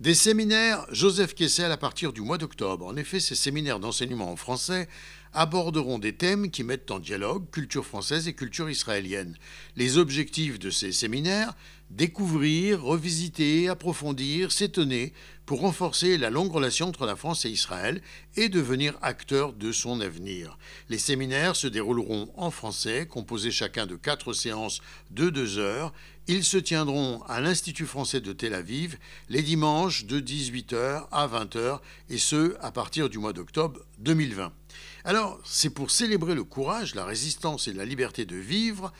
Des séminaires Joseph Kessel à partir du mois d'octobre. En effet, ces séminaires d'enseignement en français aborderont des thèmes qui mettent en dialogue culture française et culture israélienne. Les objectifs de ces séminaires découvrir, revisiter, approfondir, s'étonner pour renforcer la longue relation entre la France et Israël et devenir acteur de son avenir. Les séminaires se dérouleront en français, composés chacun de quatre séances de deux heures. Ils se tiendront à l'Institut français de Tel Aviv les dimanches de 18h à 20h et ce à partir du mois d'octobre 2020. Alors, c'est pour célébrer le courage, la résistance et la liberté de vivre,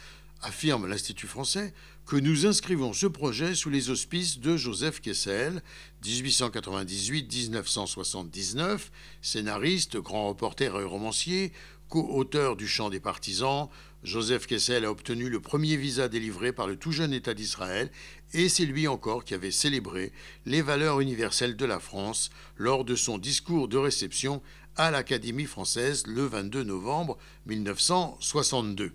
affirme l'Institut français, que nous inscrivons ce projet sous les auspices de Joseph Kessel, 1898-1979, scénariste, grand reporter et romancier, co-auteur du Chant des partisans. Joseph Kessel a obtenu le premier visa délivré par le tout jeune État d'Israël et c'est lui encore qui avait célébré les valeurs universelles de la France lors de son discours de réception à l'Académie française le 22 novembre 1962.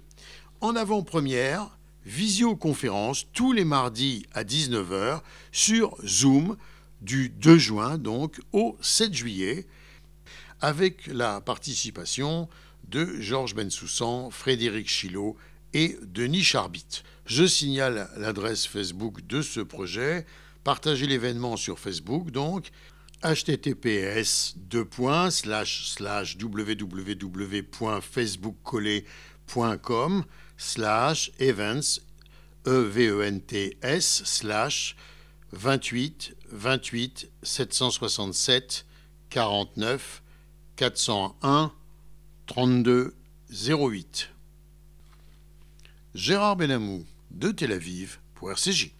En avant-première, visioconférence tous les mardis à 19h sur Zoom du 2 juin donc au 7 juillet avec la participation de Georges Bensoussan, Frédéric Chilot et Denis Charbit. Je signale l'adresse Facebook de ce projet. Partagez l'événement sur Facebook donc https www.facebookcollé.com slash events E-V-E-N-T-S slash 28 28 767 49 401 32 08. Gérard Benamou de Tel Aviv pour RCJ.